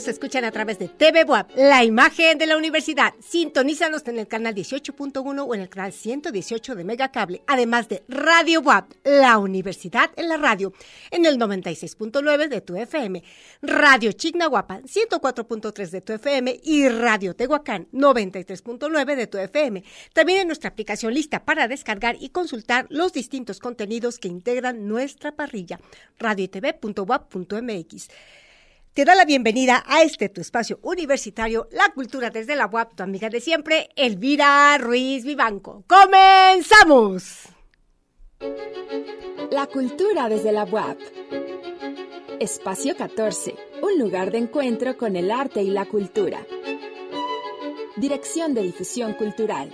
nos escuchan a través de TV Buap, la imagen de la universidad. Sintonízanos en el canal 18.1 o en el canal 118 de Megacable, además de Radio Buap, la universidad en la radio, en el 96.9 de tu FM, Radio Chignahuapan, 104.3 de tu FM y Radio Tehuacán, 93.9 de tu FM. También en nuestra aplicación lista para descargar y consultar los distintos contenidos que integran nuestra parrilla, radiotv.wap.mx te da la bienvenida a este tu espacio universitario, La Cultura desde la UAP, tu amiga de siempre, Elvira Ruiz Vivanco. ¡Comenzamos! La Cultura desde la UAP. Espacio 14, un lugar de encuentro con el arte y la cultura. Dirección de Difusión Cultural.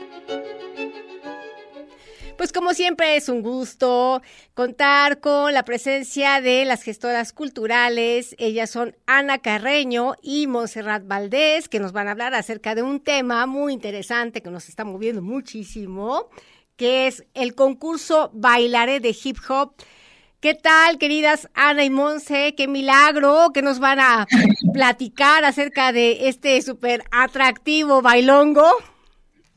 Pues como siempre es un gusto contar con la presencia de las gestoras culturales. Ellas son Ana Carreño y Monserrat Valdés, que nos van a hablar acerca de un tema muy interesante que nos está moviendo muchísimo, que es el concurso Bailaré de Hip Hop. ¿Qué tal, queridas Ana y Monse? Qué milagro que nos van a platicar acerca de este súper atractivo bailongo.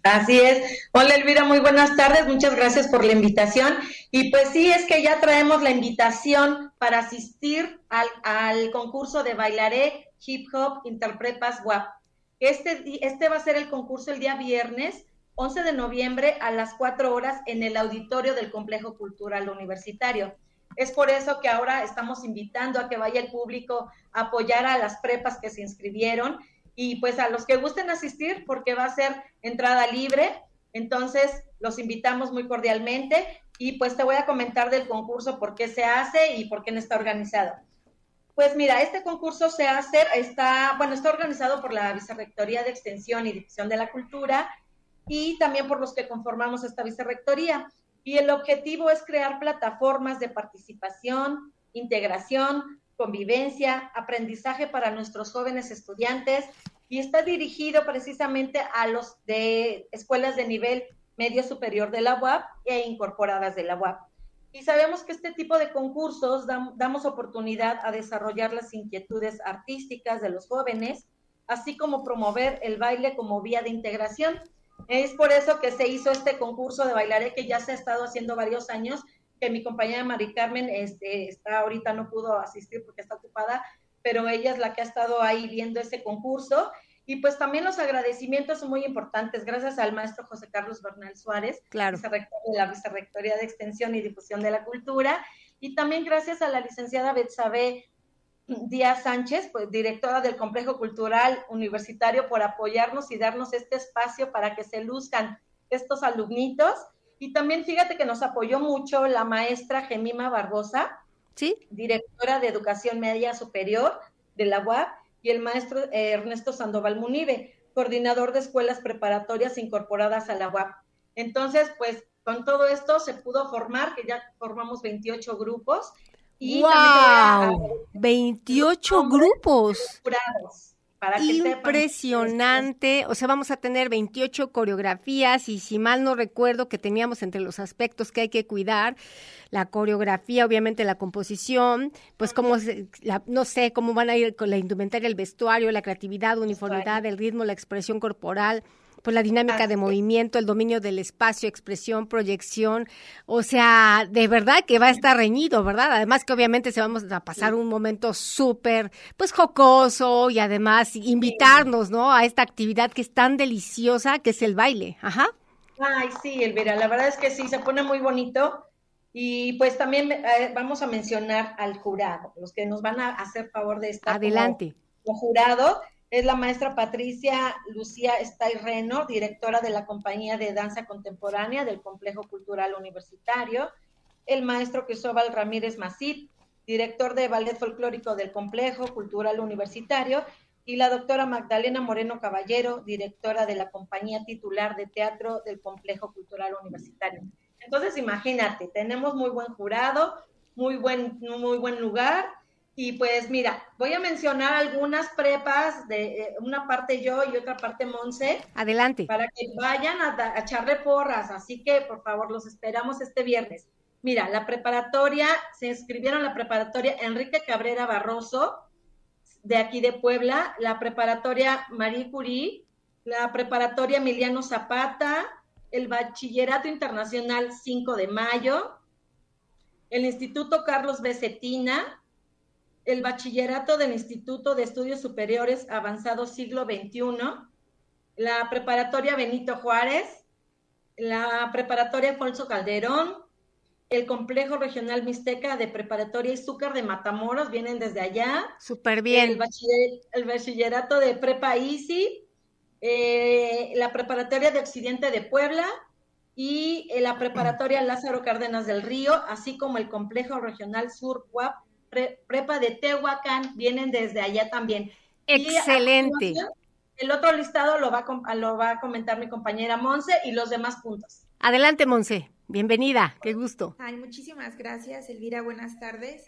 Así es. Hola Elvira, muy buenas tardes. Muchas gracias por la invitación. Y pues sí, es que ya traemos la invitación para asistir al, concurso de Bailaré Hip Hop Interprepas WAP. Este, este va a ser el concurso el día viernes, 11 de noviembre, a las 4 horas en el auditorio del Complejo Cultural Universitario. Es por eso que ahora estamos invitando a que vaya el público a apoyar a las prepas que se inscribieron y pues a los que gusten asistir, porque va a ser entrada libre, entonces los invitamos muy cordialmente y pues te voy a comentar del concurso, por qué se hace y por qué no está organizado. Pues mira, este concurso se hace, está, bueno, está organizado por la Vicerrectoría de Extensión y Difusión de la Cultura y también por los que conformamos esta vicerrectoría. Y el objetivo es crear plataformas de participación, integración, convivencia, aprendizaje para nuestros jóvenes estudiantes y está dirigido precisamente a los de escuelas de nivel medio superior de la UAP e incorporadas de la UAP. Y sabemos que este tipo de concursos damos oportunidad a desarrollar las inquietudes artísticas de los jóvenes, así como promover el baile como vía de integración. Es por eso que se hizo este concurso de bailaré que ya se ha estado haciendo varios años que mi compañera Mari Carmen este, está ahorita no pudo asistir porque está ocupada, pero ella es la que ha estado ahí viendo ese concurso. Y pues también los agradecimientos son muy importantes, gracias al maestro José Carlos Bernal Suárez, claro. vicerrector de la Vicerrectoría de Extensión y Difusión de la Cultura, y también gracias a la licenciada Betsabe Díaz Sánchez, pues, directora del Complejo Cultural Universitario, por apoyarnos y darnos este espacio para que se luzcan estos alumnitos y también fíjate que nos apoyó mucho la maestra Gemima Barbosa, ¿Sí? directora de Educación Media Superior de la UAP, y el maestro eh, Ernesto Sandoval Munive, coordinador de escuelas preparatorias incorporadas a la UAP. Entonces, pues con todo esto se pudo formar, que ya formamos 28 grupos. Y ¡Wow! 28 grupos. Impresionante, o sea, vamos a tener 28 coreografías y si mal no recuerdo que teníamos entre los aspectos que hay que cuidar, la coreografía, obviamente la composición, pues como, no sé, cómo van a ir con la indumentaria, el vestuario, la creatividad, uniformidad, el ritmo, la expresión corporal, pues la dinámica de movimiento, el dominio del espacio, expresión, proyección, o sea, de verdad que va a estar reñido, ¿verdad? Además que obviamente se vamos a pasar un momento súper, pues jocoso y además invitarnos, ¿no? A esta actividad que es tan deliciosa, que es el baile, ajá. Ay, sí, Elvira, la verdad es que sí, se pone muy bonito. Y pues también eh, vamos a mencionar al jurado, los que nos van a hacer favor de estar Adelante. como jurado es la maestra Patricia Lucía Reno, directora de la compañía de danza contemporánea del Complejo Cultural Universitario, el maestro Cristóbal Ramírez Macid, director de ballet folclórico del Complejo Cultural Universitario, y la doctora Magdalena Moreno Caballero, directora de la compañía titular de teatro del Complejo Cultural Universitario. Entonces, imagínate, tenemos muy buen jurado, muy buen, muy buen lugar y pues mira, voy a mencionar algunas prepas, de eh, una parte yo y otra parte Monse. Adelante. Para que vayan a, echarle porras, así que por favor los esperamos este viernes. Mira, la preparatoria, se inscribieron la preparatoria Enrique Cabrera Barroso, de aquí de Puebla, la preparatoria Marie Curie, la preparatoria Emiliano Zapata, el Bachillerato Internacional 5 de Mayo, el Instituto Carlos Becetina, el Bachillerato del Instituto de Estudios Superiores Avanzados Siglo XXI, la Preparatoria Benito Juárez, la Preparatoria Alfonso Calderón, el Complejo Regional Mixteca de Preparatoria Izúcar de Matamoros, vienen desde allá. Súper bien. El, bachillerato de Prepa ICI, eh, la Preparatoria de Occidente de Puebla y eh, la Preparatoria Lázaro Cárdenas del Río, así como el Complejo Regional Sur WAP, Prepa de Tehuacán, vienen desde allá también. Excelente. el otro listado lo va, a, lo va a comentar mi compañera Monse y los demás puntos. Adelante, Monse. Bienvenida, qué gusto. Ay, muchísimas gracias, Elvira. Buenas tardes.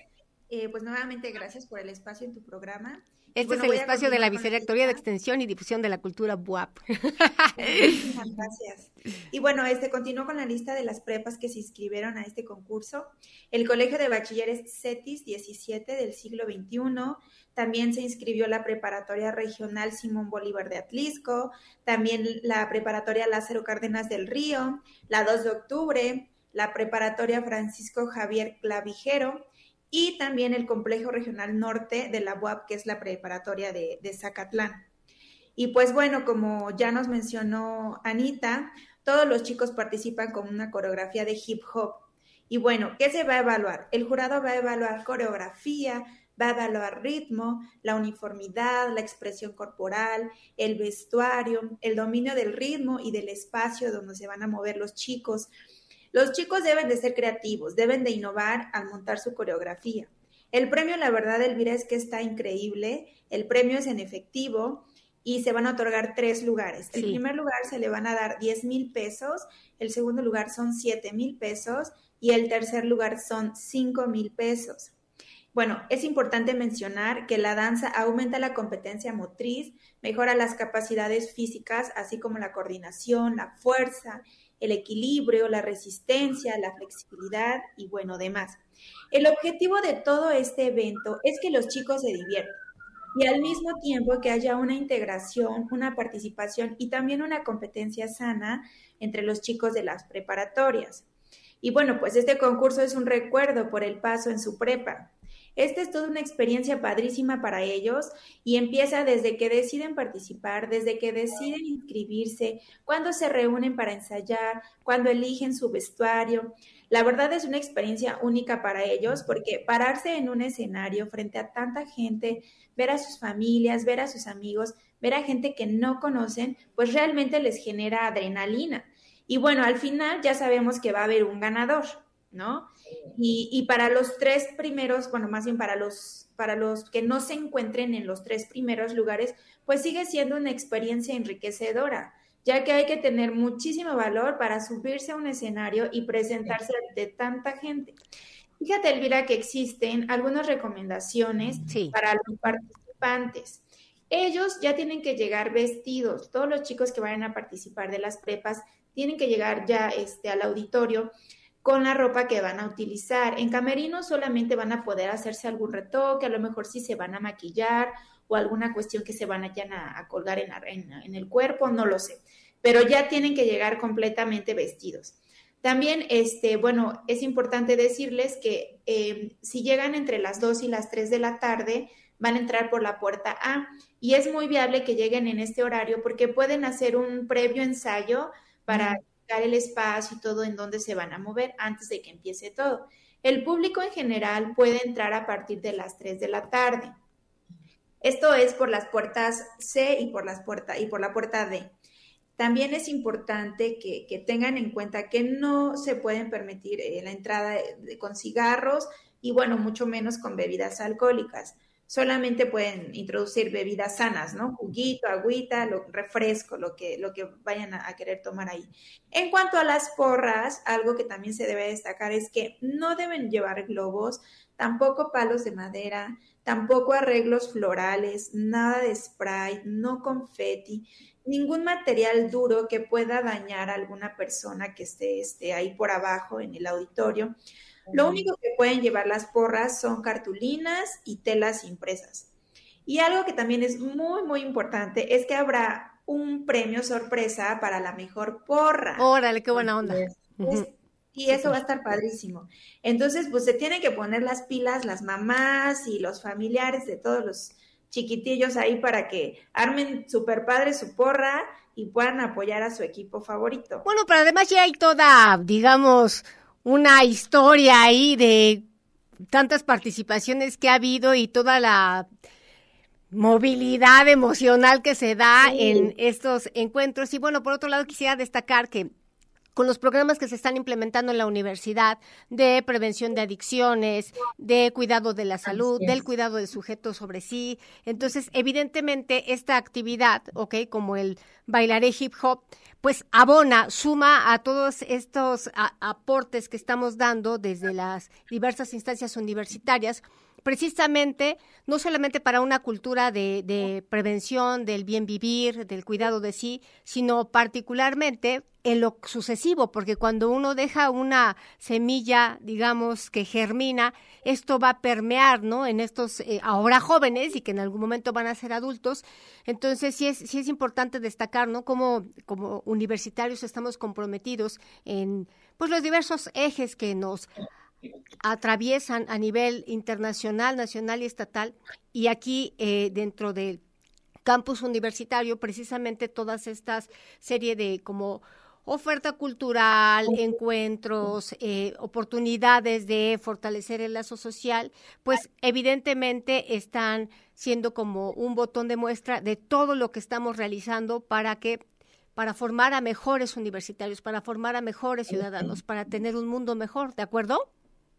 Eh, pues nuevamente gracias por el espacio en tu programa. Este es el espacio de la Vicerrectoría de Extensión y Difusión de la Cultura BUAP. Gracias. Y bueno, este continúo con la lista de las prepas que se inscribieron a este concurso. El Colegio de Bachilleres CETIS 17 del siglo XXI. También se inscribió la Preparatoria Regional Simón Bolívar de Atlisco. También la Preparatoria Lázaro Cárdenas del Río. La 2 de octubre. La Preparatoria Francisco Javier Clavijero y también el Complejo Regional Norte de la UAP, que es la preparatoria de, Zacatlán. Y pues bueno, como ya nos mencionó Anita, todos los chicos participan con una coreografía de hip hop. Y bueno, ¿qué se va a evaluar? El jurado va a evaluar coreografía, va a evaluar ritmo, la uniformidad, la expresión corporal, el vestuario, el dominio del ritmo y del espacio donde se van a mover los chicos, los chicos deben de ser creativos, deben de innovar al montar su coreografía. El premio, la verdad, Elvira, es que está increíble. El premio es en efectivo y se van a otorgar tres lugares. El primer lugar se le van a dar 10 mil pesos, el segundo lugar son 7 mil pesos y el tercer lugar son 5 mil pesos. Bueno, es importante mencionar que la danza aumenta la competencia motriz, mejora las capacidades físicas, así como la coordinación, la fuerza el equilibrio, la resistencia, la flexibilidad y bueno, demás. El objetivo de todo este evento es que los chicos se diviertan y al mismo tiempo que haya una integración, una participación y también una competencia sana entre los chicos de las preparatorias. Y bueno, pues este concurso es un recuerdo por el paso en su prepa. Esta es toda una experiencia padrísima para ellos y empieza desde que deciden participar, desde que deciden inscribirse, cuando se reúnen para ensayar, cuando eligen su vestuario. La verdad es una experiencia única para ellos porque pararse en un escenario frente a tanta gente, ver a sus familias, ver a sus amigos, ver a gente que no conocen, pues realmente les genera adrenalina. Y bueno, al final ya sabemos que va a haber un ganador, ¿no? Y, para los tres primeros, bueno, más bien para los, para los que no se encuentren en los tres primeros lugares, pues sigue siendo una experiencia enriquecedora, ya que hay que tener muchísimo valor para subirse a un escenario y presentarse ante tanta gente. Fíjate, Elvira, que existen algunas recomendaciones para los participantes. Ellos ya tienen que llegar vestidos, todos los chicos que vayan a participar de las prepas tienen que llegar ya este, al auditorio con la ropa que van a utilizar. En camerino solamente van a poder hacerse algún retoque, a lo mejor sí se van a maquillar o alguna cuestión que se van a, a colgar en, en, el cuerpo, no lo sé, pero ya tienen que llegar completamente vestidos. También, este, bueno, es importante decirles que em, si llegan entre las 2 y las 3 de la tarde, van a entrar por la puerta A y es muy viable que lleguen en este horario porque pueden hacer un previo ensayo para el espacio y todo en donde se van a mover antes de que empiece todo. El público en general puede entrar a partir de las 3 de la tarde. Esto es por las puertas C y por, las puertas, y por la puerta D. También es importante que, tengan en cuenta que no se pueden permitir eh, la entrada con cigarros y bueno, mucho menos con bebidas alcohólicas solamente pueden introducir bebidas sanas, ¿no? Juguito, agüita, lo, refresco, lo que, lo que vayan a, querer tomar ahí. En cuanto a las porras, algo que también se debe destacar es que no deben llevar globos, tampoco palos de madera, tampoco arreglos florales, nada de spray, no confeti, ningún material duro que pueda dañar a alguna persona que esté, esté ahí por abajo en el auditorio. Lo único que pueden llevar las porras son cartulinas y telas impresas. Y algo que también es muy, muy importante es que habrá un premio sorpresa para la mejor porra. Órale, qué buena onda. y eso va a estar padrísimo. Entonces, pues se tienen que poner las pilas las mamás y los familiares de todos los chiquitillos ahí para que armen super padre su porra y puedan apoyar a su equipo favorito. Bueno, pero además ya hay toda, digamos, una historia ahí de tantas participaciones que ha habido y toda la movilidad emocional que se da en estos encuentros. Y bueno, por otro lado, quisiera destacar que con los programas que se están implementando en la universidad de prevención de adicciones, de cuidado de la salud, del cuidado del sujeto sobre sí. Entonces, evidentemente, esta actividad, ¿ok? Como el bailaré hip hop, pues abona, suma a todos estos aportes que estamos dando desde las diversas instancias universitarias precisamente no solamente para una cultura de, de, prevención, del bien vivir, del cuidado de sí, sino particularmente en lo sucesivo, porque cuando uno deja una semilla, digamos, que germina, esto va a permear, ¿no? En estos eh, ahora jóvenes y que en algún momento van a ser adultos. Entonces, sí es, sí es importante destacar, ¿no? Como, como universitarios estamos comprometidos en, pues, los diversos ejes que nos atraviesan a nivel internacional, nacional y estatal, y aquí eh, dentro del campus universitario, precisamente todas estas serie de como oferta cultural, encuentros, eh, oportunidades de fortalecer el lazo social, pues evidentemente están siendo como un botón de muestra de todo lo que estamos realizando para que para formar a mejores universitarios, para formar a mejores ciudadanos, para tener un mundo mejor, ¿de acuerdo?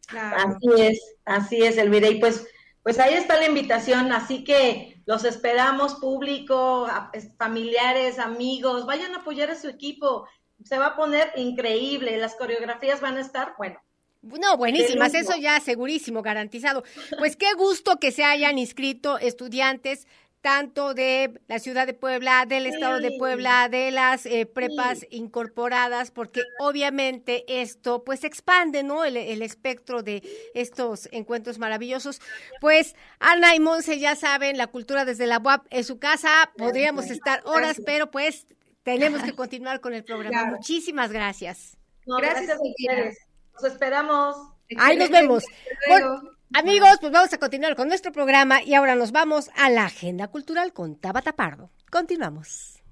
Así es, así es, Elvira. Y pues, pues ahí está la invitación, así que los esperamos, público, familiares, amigos, vayan a apoyar a su equipo. Se va a poner increíble, las coreografías van a estar, bueno, no, buenísimas, eso ya segurísimo, garantizado. Pues qué gusto que se hayan inscrito estudiantes tanto de la ciudad de Puebla, del estado de Puebla, de las eh, prepas incorporadas, porque obviamente esto pues expande, ¿no? El, espectro de estos encuentros maravillosos. Pues Ana y Monse ya saben, la cultura desde la UAP es su casa, podríamos estar horas, pero pues tenemos que continuar con el programa. Muchísimas gracias. gracias, a ustedes. Nos esperamos. Ahí nos vemos. Amigos, pues vamos a continuar con nuestro programa y ahora nos vamos a la agenda cultural con Tabata Pardo. Continuamos.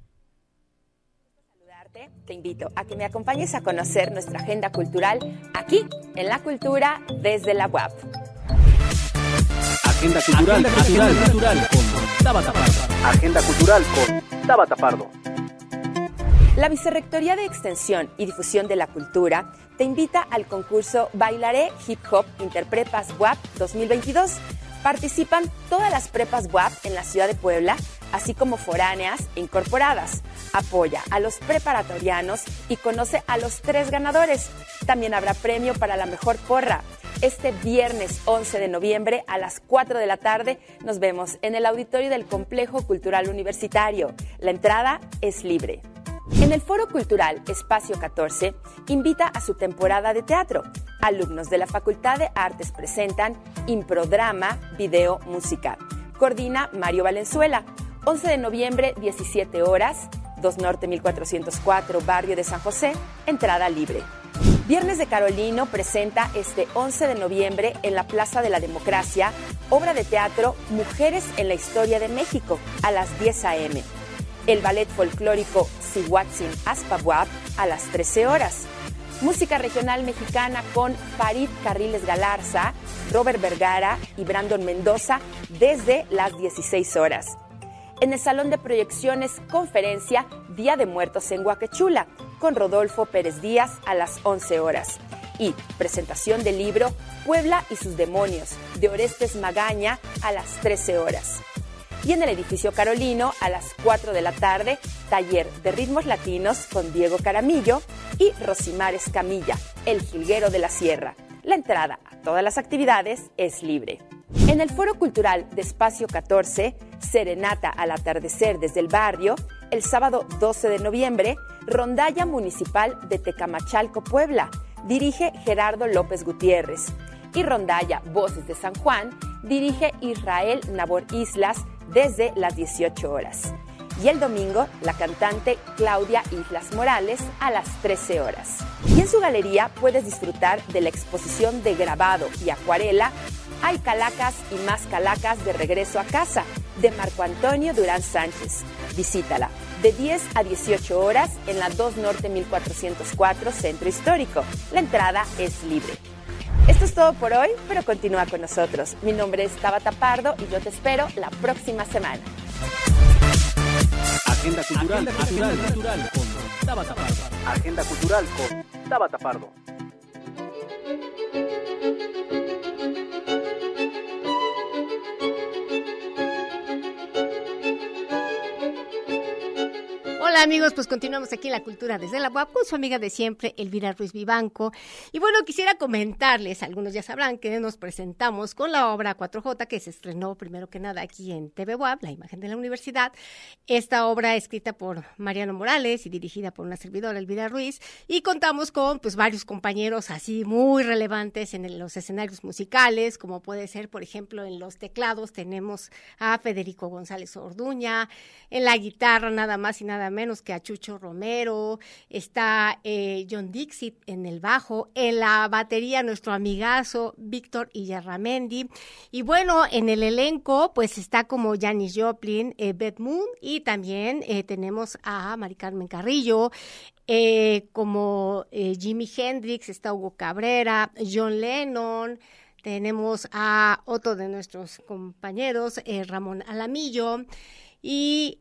Te invito a que me acompañes a conocer nuestra agenda cultural aquí en La Cultura desde la web. Agenda cultural, agenda cultural, con Tabata Pardo. Agenda cultural con Tabata Pardo. La Vicerrectoría de Extensión y Difusión de la Cultura te invita al concurso Bailaré Hip Hop Interprepas WAP 2022. Participan todas las prepas WAP en la ciudad de Puebla, así como foráneas e incorporadas. Apoya a los preparatorianos y conoce a los tres ganadores. También habrá premio para la mejor porra. Este viernes 11 de noviembre a las 4 de la tarde nos vemos en el auditorio del Complejo Cultural Universitario. La entrada es libre. En el Foro Cultural Espacio 14 invita a su temporada de teatro. Alumnos de la Facultad de Artes presentan Improdrama, Video, Música. Coordina Mario Valenzuela. 11 de noviembre, 17 horas, 2 Norte 1404, Barrio de San José, entrada libre. Viernes de Carolino presenta este 11 de noviembre en la Plaza de la Democracia obra de teatro Mujeres en la Historia de México a las 10 a.m el ballet folclórico Sihuatzin Aspabuap a las 13 horas. Música regional mexicana con Farid Carriles Galarza, Robert Vergara y Brandon Mendoza desde las 16 horas. En el Salón de Proyecciones, conferencia Día de Muertos en Huaquechula, con Rodolfo Pérez Díaz a las 11 horas. Y presentación del libro Puebla y sus demonios, de Orestes Magaña a las 13 horas y en el edificio Carolino a las 4 de la tarde, taller de ritmos latinos con Diego Caramillo y Rosimar Escamilla, el jilguero de la sierra. La entrada a todas las actividades es libre. En el Foro Cultural de Espacio 14, Serenata al atardecer desde el barrio, el sábado 12 de noviembre, Rondalla Municipal de Tecamachalco, Puebla, dirige Gerardo López Gutiérrez. Y Rondalla Voces de San Juan dirige Israel Nabor Islas desde las 18 horas. Y el domingo, la cantante Claudia Islas Morales a las 13 horas. Y en su galería puedes disfrutar de la exposición de grabado y acuarela Hay Calacas y más Calacas de regreso a casa de Marco Antonio Durán Sánchez. Visítala de 10 a 18 horas en la 2 Norte 1404 Centro Histórico. La entrada es libre. Esto es todo por hoy, pero continúa con nosotros. Mi nombre es Tabata Pardo y yo te espero la próxima semana. Agenda cultural, Agenda cultural, con Tabata Pardo. Agenda cultural con Tabata Pardo. Hola amigos, pues continuamos aquí en la cultura desde la UAP con su amiga de siempre, Elvira Ruiz Vivanco. Y bueno, quisiera comentarles, algunos ya sabrán que nos presentamos con la obra 4J que se estrenó primero que nada aquí en TV UAP, la imagen de la universidad. Esta obra escrita por Mariano Morales y dirigida por una servidora, Elvira Ruiz, y contamos con pues varios compañeros así muy relevantes en los escenarios musicales, como puede ser, por ejemplo, en los teclados tenemos a Federico González Orduña, en la guitarra nada más y nada menos menos que a Chucho Romero, está eh, John Dixit en el bajo, en la batería nuestro amigazo Víctor Iyarramendi, y bueno, en el elenco pues está como Janis Joplin, eh, Beth Moon, y también eh, tenemos a Mari Carmen Carrillo, como Jimi Hendrix, está Hugo Cabrera, John Lennon, tenemos a otro de nuestros compañeros, Ramón Alamillo, y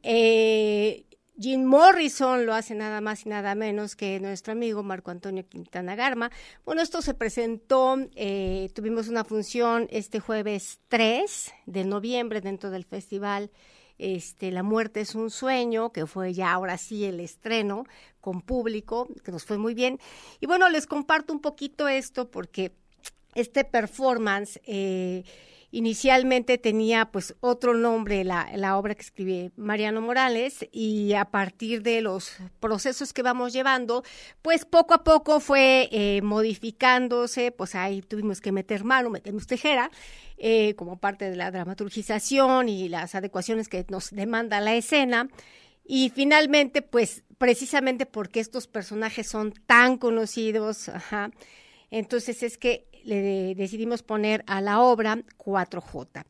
Jim Morrison lo hace nada más y nada menos que nuestro amigo Marco Antonio Quintana Garma. Bueno, esto se presentó, eh, tuvimos una función este jueves 3 de noviembre dentro del festival este, La muerte es un sueño, que fue ya ahora sí el estreno con público, que nos fue muy bien. Y bueno, les comparto un poquito esto porque este performance... Eh, Inicialmente tenía pues otro nombre la, la obra que escribe Mariano Morales y a partir de los procesos que vamos llevando, pues poco a poco fue eh, modificándose, pues ahí tuvimos que meter mano, metemos tijera, eh, como parte de la dramaturgización y las adecuaciones que nos demanda la escena. Y finalmente, pues precisamente porque estos personajes son tan conocidos, entonces es que le decidimos poner a la obra 4J.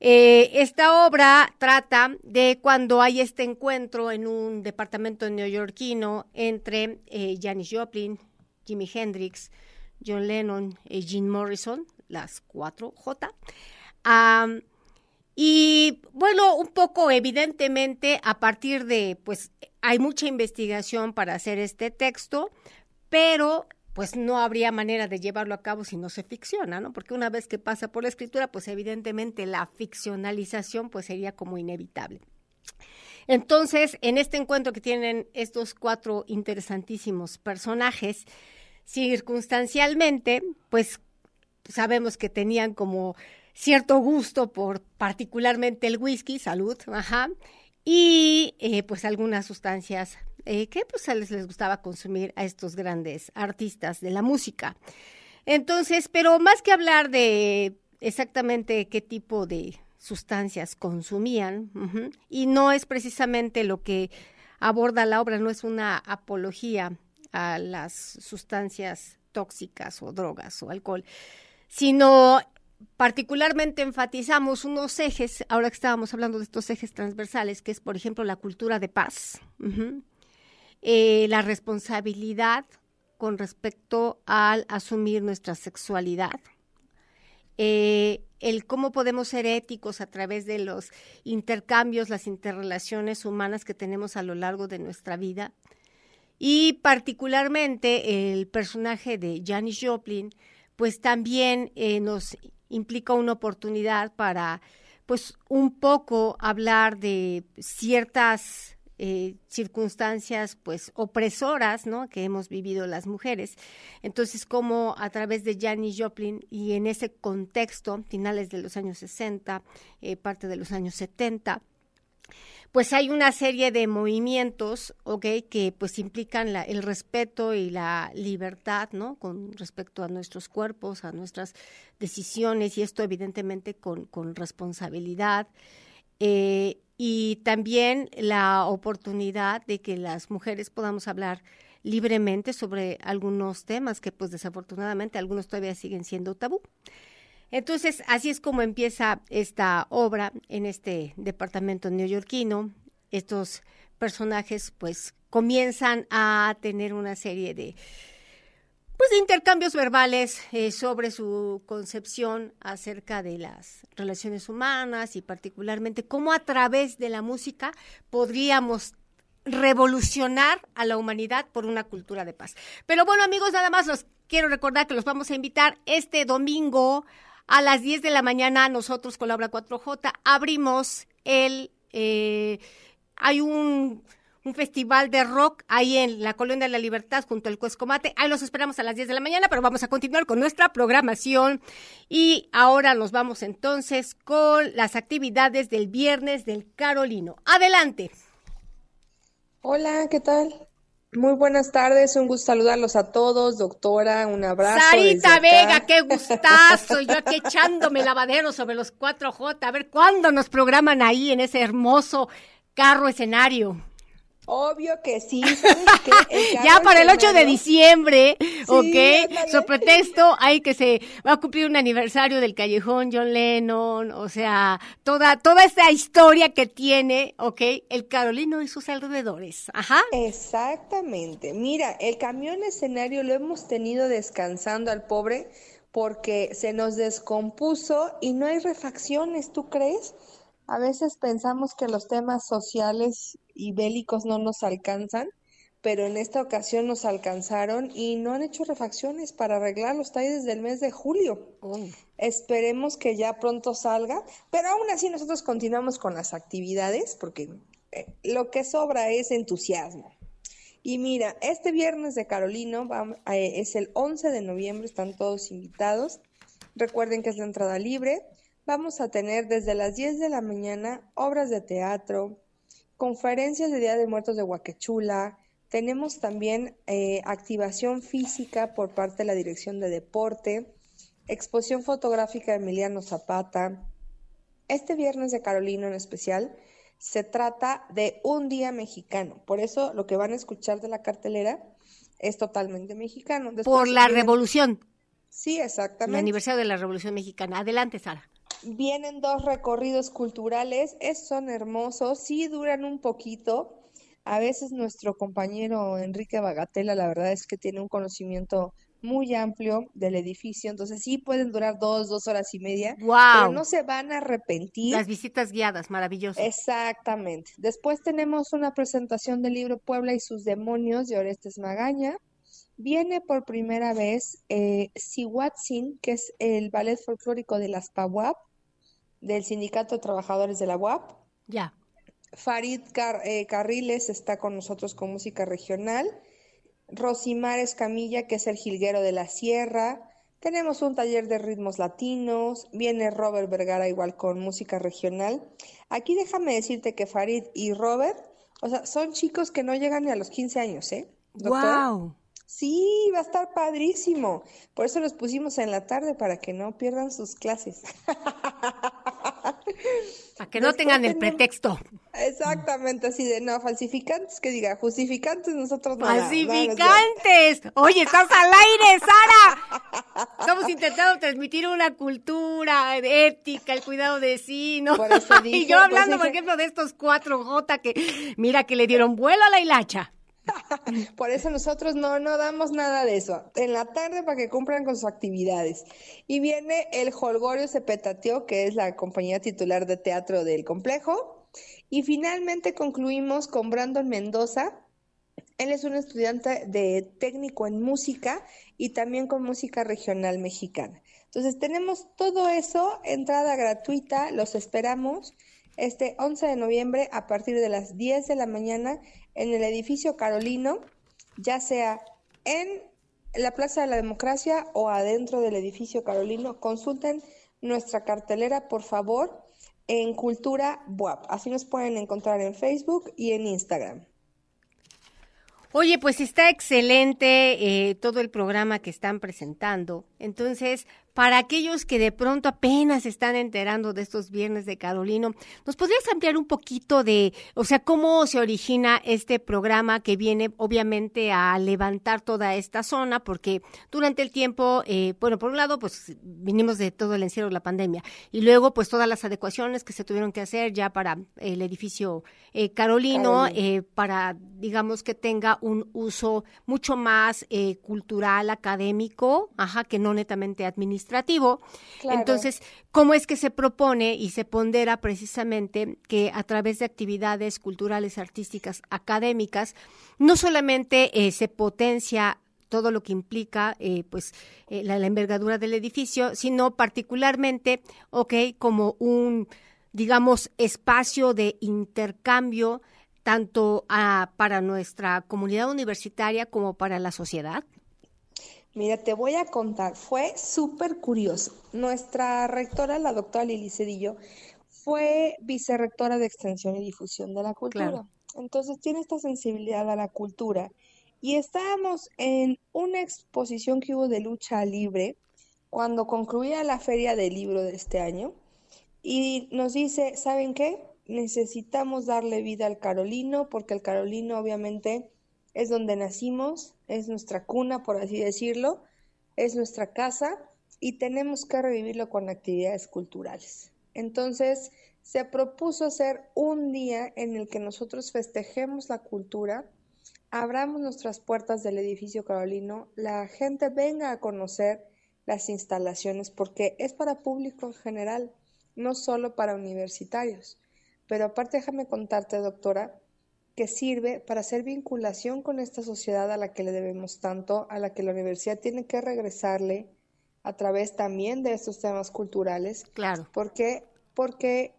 Eh, esta obra trata de cuando hay este encuentro en un departamento neoyorquino entre eh, Janis Joplin, Jimi Hendrix, John Lennon y Jim Morrison, las 4J. y bueno, un poco evidentemente a partir de, pues hay mucha investigación para hacer este texto, pero pues no habría manera de llevarlo a cabo si no se ficciona, ¿no? Porque una vez que pasa por la escritura, pues evidentemente la ficcionalización pues sería como inevitable. Entonces, en este encuentro que tienen estos cuatro interesantísimos personajes, circunstancialmente, pues sabemos que tenían como cierto gusto por particularmente el whisky, salud, ajá, y eh, pues algunas sustancias eh, que pues les, les gustaba consumir a estos grandes artistas de la música. Entonces, pero más que hablar de exactamente qué tipo de sustancias consumían, y no es precisamente lo que aborda la obra, no es una apología a las sustancias tóxicas o drogas o alcohol, sino particularmente enfatizamos unos ejes, ahora que estábamos hablando de estos ejes transversales, que es, por ejemplo, la cultura de paz, eh, la responsabilidad con respecto al asumir nuestra sexualidad, eh, el cómo podemos ser éticos a través de los intercambios, las interrelaciones humanas que tenemos a lo largo de nuestra vida. Y particularmente el personaje de Janis Joplin, pues también eh, nos implica una oportunidad para, pues, un poco hablar de ciertas eh, circunstancias pues opresoras ¿no? que hemos vivido las mujeres. Entonces, como a través de Janis Joplin y en ese contexto, finales de los años 60, eh, parte de los años 70, pues hay una serie de movimientos, ¿ok? Que pues implican el respeto y la libertad, ¿no? Con respecto a nuestros cuerpos, a nuestras decisiones y esto evidentemente con, con responsabilidad. eh, y también la oportunidad de que las mujeres podamos hablar libremente sobre algunos temas que pues desafortunadamente algunos todavía siguen siendo tabú. Entonces, así es como empieza esta obra en este departamento neoyorquino. Estos personajes pues comienzan a tener una serie de pues de intercambios verbales eh, sobre su concepción acerca de las relaciones humanas y particularmente cómo a través de la música podríamos revolucionar a la humanidad por una cultura de paz. Pero bueno, amigos, nada más los quiero recordar que los vamos a invitar este domingo a las 10 de la mañana. Nosotros con la obra 4J abrimos el... Eh, hay un un festival de rock ahí en la Colonia de la Libertad junto al Cuescomate. Ahí los esperamos a las 10 de la mañana, pero vamos a continuar con nuestra programación. Y ahora nos vamos entonces con las actividades del viernes del Carolino. Adelante. Hola, ¿qué tal? Muy buenas tardes, un gusto saludarlos a todos, doctora, un abrazo. Sarita Vega, qué gustazo, yo aquí echándome lavadero sobre los 4J, a ver cuándo nos programan ahí en ese hermoso carro escenario. Obvio que sí. ya para el 8 de diciembre, ¿ok? Su pretexto hay que se va a cumplir un aniversario del callejón John Lennon, o sea, toda, toda esta historia que tiene, ¿ok? El Carolino y sus alrededores. Ajá. Exactamente. Mira, el camión escenario lo hemos tenido descansando al pobre porque se nos descompuso y no hay refacciones, ¿tú crees? A veces pensamos que los temas sociales y bélicos no nos alcanzan, pero en esta ocasión nos alcanzaron y no han hecho refacciones para arreglarlo. Está ahí desde el mes de julio. Esperemos que ya pronto salga, pero aún así nosotros continuamos con las actividades porque eh, lo que sobra es entusiasmo. Y mira, este viernes de Carolino eh, es el 11 de noviembre, están todos invitados. Recuerden que es la entrada libre. Vamos a tener desde las 10 de la mañana obras de teatro, conferencias de Día de Muertos de Huaquechula, tenemos también eh, activación física por parte de la Dirección de Deporte, exposición fotográfica de Emiliano Zapata. Este viernes de Carolina en especial se trata de un día mexicano, por eso lo que van a escuchar de la cartelera es totalmente mexicano. por la revolución. Sí, exactamente. El aniversario de la Revolución Mexicana. Adelante, Sara. Vienen dos recorridos culturales, son hermosos, sí duran un poquito. A veces nuestro compañero Enrique Bagatela, la verdad es que tiene un conocimiento muy amplio del edificio, entonces sí pueden durar dos, dos horas y media, wow. pero no se van a arrepentir. Las visitas guiadas, maravilloso. Exactamente. Después tenemos una presentación del libro Puebla y sus demonios de Orestes Magaña. Viene por primera vez eh, Siwatzin, que es el ballet folclórico de las Pawap, del Sindicato de Trabajadores de la UAP. Ya. Farid eh, Carriles está con nosotros con música regional. Rosimar Escamilla, que es el jilguero de la sierra. Tenemos un taller de ritmos latinos. Viene Robert Vergara igual con música regional. Aquí déjame decirte que Farid y Robert, o sea, son chicos que no llegan ni a los 15 años, ¿eh? ¡Wow! Sí, va a estar padrísimo. Por eso los pusimos en la tarde para que no pierdan sus clases. Para que no tengan el pretexto. Exactamente, así de no, falsificantes, que diga, justificantes, nosotros no. ¡Falsificantes! Oye, estás al aire, Sara. Estamos intentando transmitir una cultura ética, el cuidado de sí, ¿no? y yo hablando, pues por ejemplo, de estos cuatro J que, mira, que le dieron vuelo a la hilacha. Por eso nosotros no, no damos nada de eso. En la tarde para que cumplan con sus actividades. Y viene el Holgorio Cepetateo, que es la compañía titular de teatro del complejo. Y finalmente concluimos con Brandon Mendoza. Él es un estudiante de técnico en música y también con música regional mexicana. Entonces tenemos todo eso, entrada gratuita, los esperamos este 11 de noviembre a partir de las 10 de la mañana en el edificio Carolino, ya sea en la Plaza de la Democracia o adentro del edificio Carolino. Consulten nuestra cartelera, por favor, en Cultura WAP. Así nos pueden encontrar en Facebook y en Instagram. Oye, pues está excelente eh, todo el programa que están presentando. Entonces, para aquellos que de pronto apenas están enterando de estos viernes de Carolino, ¿nos podrías ampliar un poquito de, o sea, cómo se origina este programa que viene obviamente a levantar toda esta zona? Porque durante el tiempo, eh, bueno, por un lado, pues vinimos de todo el encierro de la pandemia y luego pues todas las adecuaciones que se tuvieron que hacer ya para el edificio eh, Carolino, eh, para, digamos, que tenga un uso mucho más eh, cultural, académico, ajá, que no netamente administrativo. Entonces, ¿cómo es que se propone y se pondera precisamente que a través de actividades culturales, artísticas, académicas, no solamente se potencia todo lo que implica eh, pues la, envergadura del edificio, sino particularmente, ok, como un digamos, espacio de intercambio tanto para nuestra comunidad universitaria como para la sociedad? Mira, te voy a contar, fue súper curioso. Nuestra rectora, la doctora Lili Cedillo, fue vicerrectora de Extensión y Difusión de la Cultura. Entonces tiene esta sensibilidad a la cultura. Y estábamos en una exposición que hubo de lucha libre cuando concluía la feria del libro de este año y nos dice, ¿saben qué? Necesitamos darle vida al Carolino porque el Carolino obviamente es donde nacimos, es nuestra cuna, por así decirlo, es nuestra casa y tenemos que revivirlo con actividades culturales. Entonces, se propuso hacer un día en el que nosotros festejemos la cultura, abramos nuestras puertas del edificio Carolino, la gente venga a conocer las instalaciones porque es para público en general no solo para universitarios. Pero aparte déjame contarte, doctora, que sirve para hacer vinculación con esta sociedad a la que le debemos tanto, a la que la universidad tiene que regresarle a través también de estos temas culturales. Claro. Porque, porque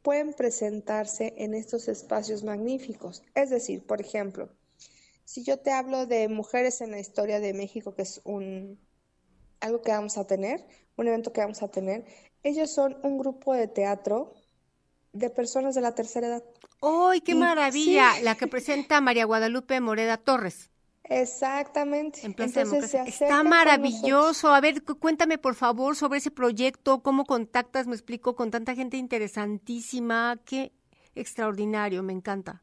pueden presentarse en estos espacios magníficos. Es decir, por ejemplo, si yo te hablo de mujeres en la historia de México, que es un algo que vamos a tener, un evento que vamos a tener, ellos son un grupo de teatro de personas de la tercera edad. ¡Ay, qué maravilla! La que presenta María Guadalupe Moreda Torres. Exactamente. Entonces, Está maravilloso. A ver, cuéntame por favor sobre ese proyecto, cómo contactas, me explico, con tanta gente interesantísima. Qué extraordinario, me encanta.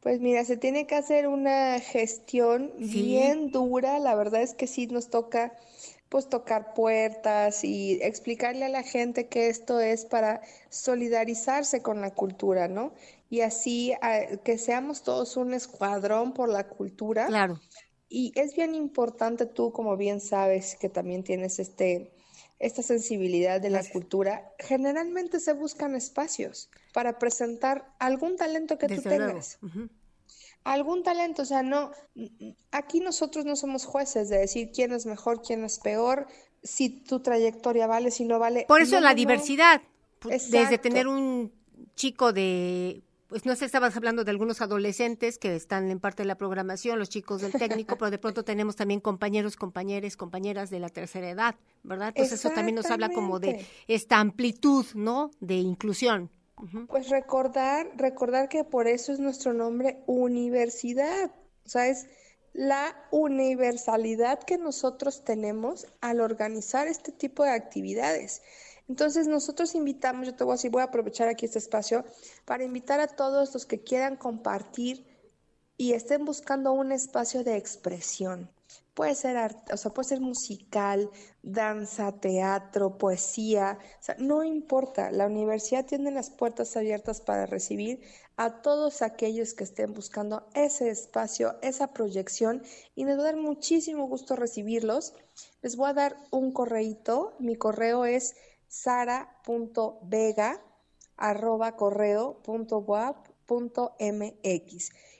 Pues mira, se tiene que hacer una gestión bien dura. La verdad es que sí nos toca pues tocar puertas y explicarle a la gente que esto es para solidarizarse con la cultura, ¿no? Y así ah, que seamos todos un escuadrón por la cultura. Claro. Y es bien importante tú, como bien sabes, que también tienes este esta sensibilidad de la cultura, generalmente se buscan espacios para presentar algún talento que tú tengas algún talento, o sea, no, aquí nosotros no somos jueces de decir quién es mejor, quién es peor, si tu trayectoria vale, si no vale. Por eso la diversidad, desde tener un chico de, pues no sé, estabas hablando de algunos adolescentes que están en parte de la programación, los chicos del técnico, pero de pronto tenemos también compañeros, compañeras, compañeras de la tercera edad, ¿verdad? Entonces eso también nos habla como de esta amplitud, ¿no? De inclusión. Pues recordar, recordar que por eso es nuestro nombre universidad, o sea, es la universalidad que nosotros tenemos al organizar este tipo de actividades. Entonces nosotros invitamos, yo te voy a voy a aprovechar aquí este espacio para invitar a todos los que quieran compartir y estén buscando un espacio de expresión. Puede ser arte, o sea, puede ser musical, danza, teatro, poesía, o sea, no importa, la universidad tiene las puertas abiertas para recibir a todos aquellos que estén buscando ese espacio, esa proyección y nos va a dar muchísimo gusto recibirlos. Les voy a dar un correíto, mi correo es sara.vega arroba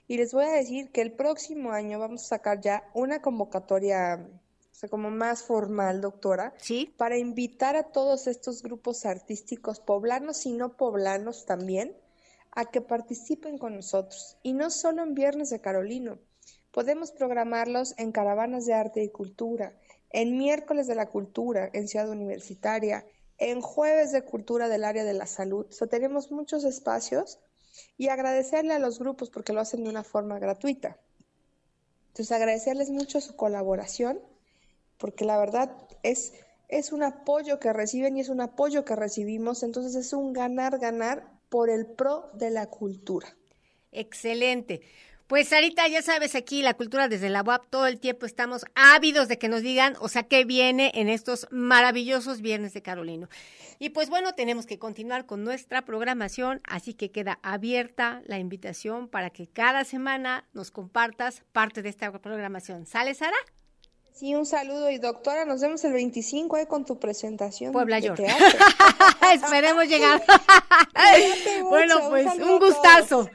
y les voy a decir que el próximo año vamos a sacar ya una convocatoria, o sea, como más formal, doctora, ¿Sí? para invitar a todos estos grupos artísticos poblanos y no poblanos también a que participen con nosotros. Y no solo en Viernes de Carolino, podemos programarlos en caravanas de arte y cultura, en miércoles de la cultura en Ciudad Universitaria, en jueves de cultura del área de la salud. Tenemos muchos espacios y agradecerle a los grupos porque lo hacen de una forma gratuita. Entonces agradecerles mucho su colaboración porque la verdad es es un apoyo que reciben y es un apoyo que recibimos, entonces es un ganar, ganar por el pro de la cultura. Excelente. Pues Sarita, ya sabes, aquí la cultura desde la UAP todo el tiempo estamos ávidos de que nos digan, o sea, qué viene en estos maravillosos viernes de Carolino. Y pues bueno, tenemos que continuar con nuestra programación, así que queda abierta la invitación para que cada semana nos compartas parte de esta programación. ¿Sale, Sara? Sí, un saludo y doctora, nos vemos el 25 ahí con tu presentación. Puebla York. Esperemos llegar. bueno, pues un gustazo.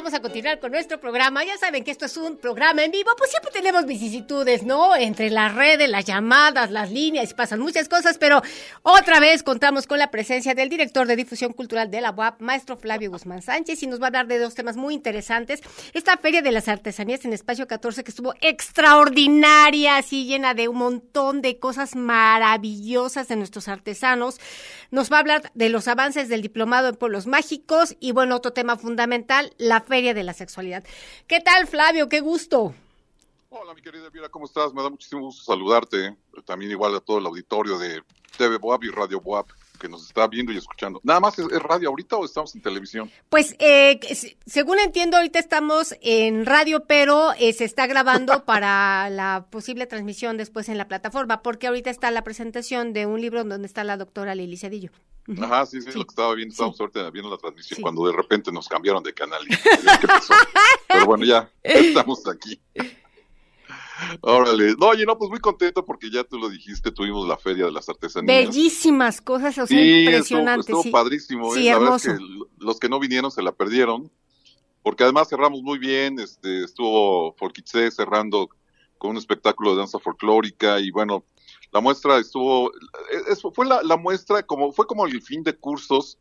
Vamos a continuar con nuestro programa. Ya saben que esto es un programa en vivo, pues siempre tenemos vicisitudes, ¿no? Entre las redes, las llamadas, las líneas, pasan muchas cosas, pero otra vez contamos con la presencia del director de difusión cultural de la UAP, maestro Flavio Guzmán Sánchez, y nos va a hablar de dos temas muy interesantes. Esta Feria de las Artesanías en Espacio 14 que estuvo extraordinaria, así llena de un montón de cosas maravillosas de nuestros artesanos. Nos va a hablar de los avances del diplomado en pueblos mágicos y bueno, otro tema fundamental, la Feria de la Sexualidad. ¿Qué tal, Flavio? Qué gusto. Hola, mi querida Elvira, ¿cómo estás? Me da muchísimo gusto saludarte. También igual a todo el auditorio de TV Boab y Radio Boab que nos está viendo y escuchando. ¿Nada más es, radio ahorita o estamos en televisión? Pues, eh, según entiendo, ahorita estamos en radio, pero eh, se está grabando para la posible transmisión después en la plataforma, porque ahorita está la presentación de un libro donde está la doctora Lili Cedillo. Ajá, sí, sí, lo que estaba viendo, estábamos ahorita viendo la transmisión cuando de repente nos cambiaron de canal. Pero bueno, ya estamos aquí. Órale. No, oye, no, pues muy contento porque ya tú lo dijiste, tuvimos la Feria de las Artesanías. Bellísimas cosas, o sea, sí, impresionantes. Estuvo, estuvo padrísimo. ¿eh? La verdad es que los que no vinieron se la perdieron, porque además cerramos muy bien, este, estuvo Folkitze cerrando con un espectáculo de danza folclórica y bueno, la muestra estuvo, eso fue la, la muestra como, fue como el fin de cursos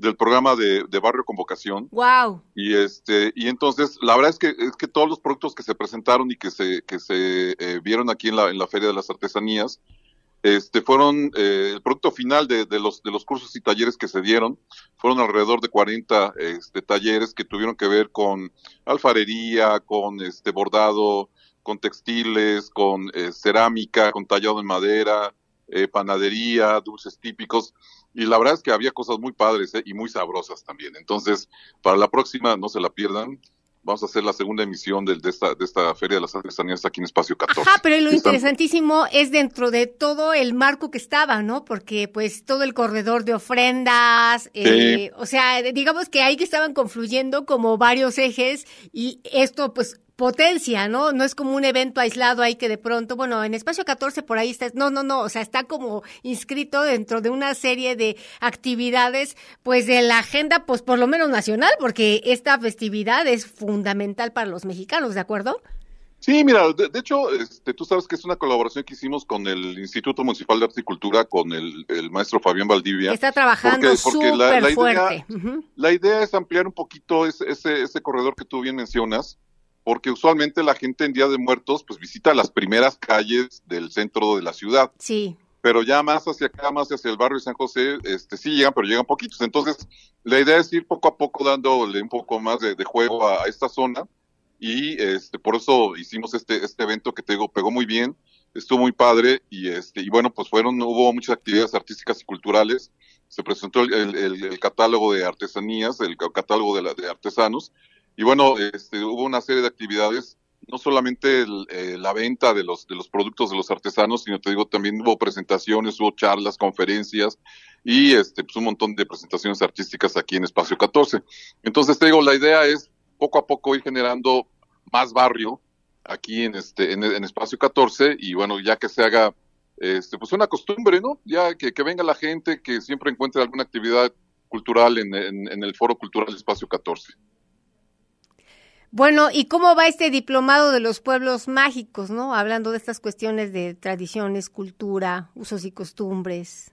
del programa de, Barrio Convocación. Wow. Y este y entonces la verdad es que es que todos los productos que se presentaron y que se que se eh, vieron aquí en la en la Feria de las Artesanías este fueron eh, el producto final de, de, los de los cursos y talleres que se dieron fueron alrededor de 40 este, talleres que tuvieron que ver con alfarería con este bordado con textiles con eh, cerámica con tallado en madera panadería dulces típicos y la verdad es que había cosas muy padres ¿eh? y muy sabrosas también. Entonces, para la próxima, no se la pierdan. Vamos a hacer la segunda emisión de, esta, de esta Feria de las Artesanías aquí en Espacio 14. Ajá, pero lo interesantísimo es dentro de todo el marco que estaba, ¿no? Porque pues todo el corredor de ofrendas, eh, o sea, digamos que ahí que estaban confluyendo como varios ejes y esto pues potencia, ¿no? No es como un evento aislado ahí que de pronto, bueno, en espacio 14 por ahí está, no, no, no, o sea, está como inscrito dentro de una serie de actividades, pues de la agenda, pues por lo menos nacional, porque esta festividad es fundamental para los mexicanos, ¿de acuerdo? Sí, mira, de, hecho, este, tú sabes que es una colaboración que hicimos con el Instituto Municipal de Arte y Cultura, con el, maestro Fabián Valdivia. Está trabajando súper la, fuerte. Idea, La idea es ampliar un poquito ese, ese, ese corredor que tú bien mencionas, porque usualmente la gente en Día de Muertos pues visita las primeras calles del centro de la ciudad. Sí. Pero ya más hacia acá, más hacia el barrio de San José, este sí llegan, pero llegan poquitos. Entonces, la idea es ir poco a poco dándole un poco más de, juego a, esta zona y este por eso hicimos este este evento que te digo pegó muy bien, estuvo muy padre y este y bueno, pues fueron hubo muchas actividades artísticas y culturales. Se presentó el, el, catálogo de artesanías, el catálogo de, la, de artesanos y bueno, este, hubo una serie de actividades, no solamente eh, la venta de los, de los productos de los artesanos, sino te digo, también hubo presentaciones, hubo charlas, conferencias y este, pues un montón de presentaciones artísticas aquí en Espacio 14. Entonces te digo, la idea es poco a poco ir generando más barrio aquí en este en, Espacio 14 y bueno, ya que se haga este pues una costumbre, ¿no? Ya que, que venga la gente, que siempre encuentre alguna actividad cultural en, en el Foro Cultural Espacio 14. Bueno, ¿y cómo va este diplomado de los pueblos mágicos, no? Hablando de estas cuestiones de tradiciones, cultura, usos y costumbres.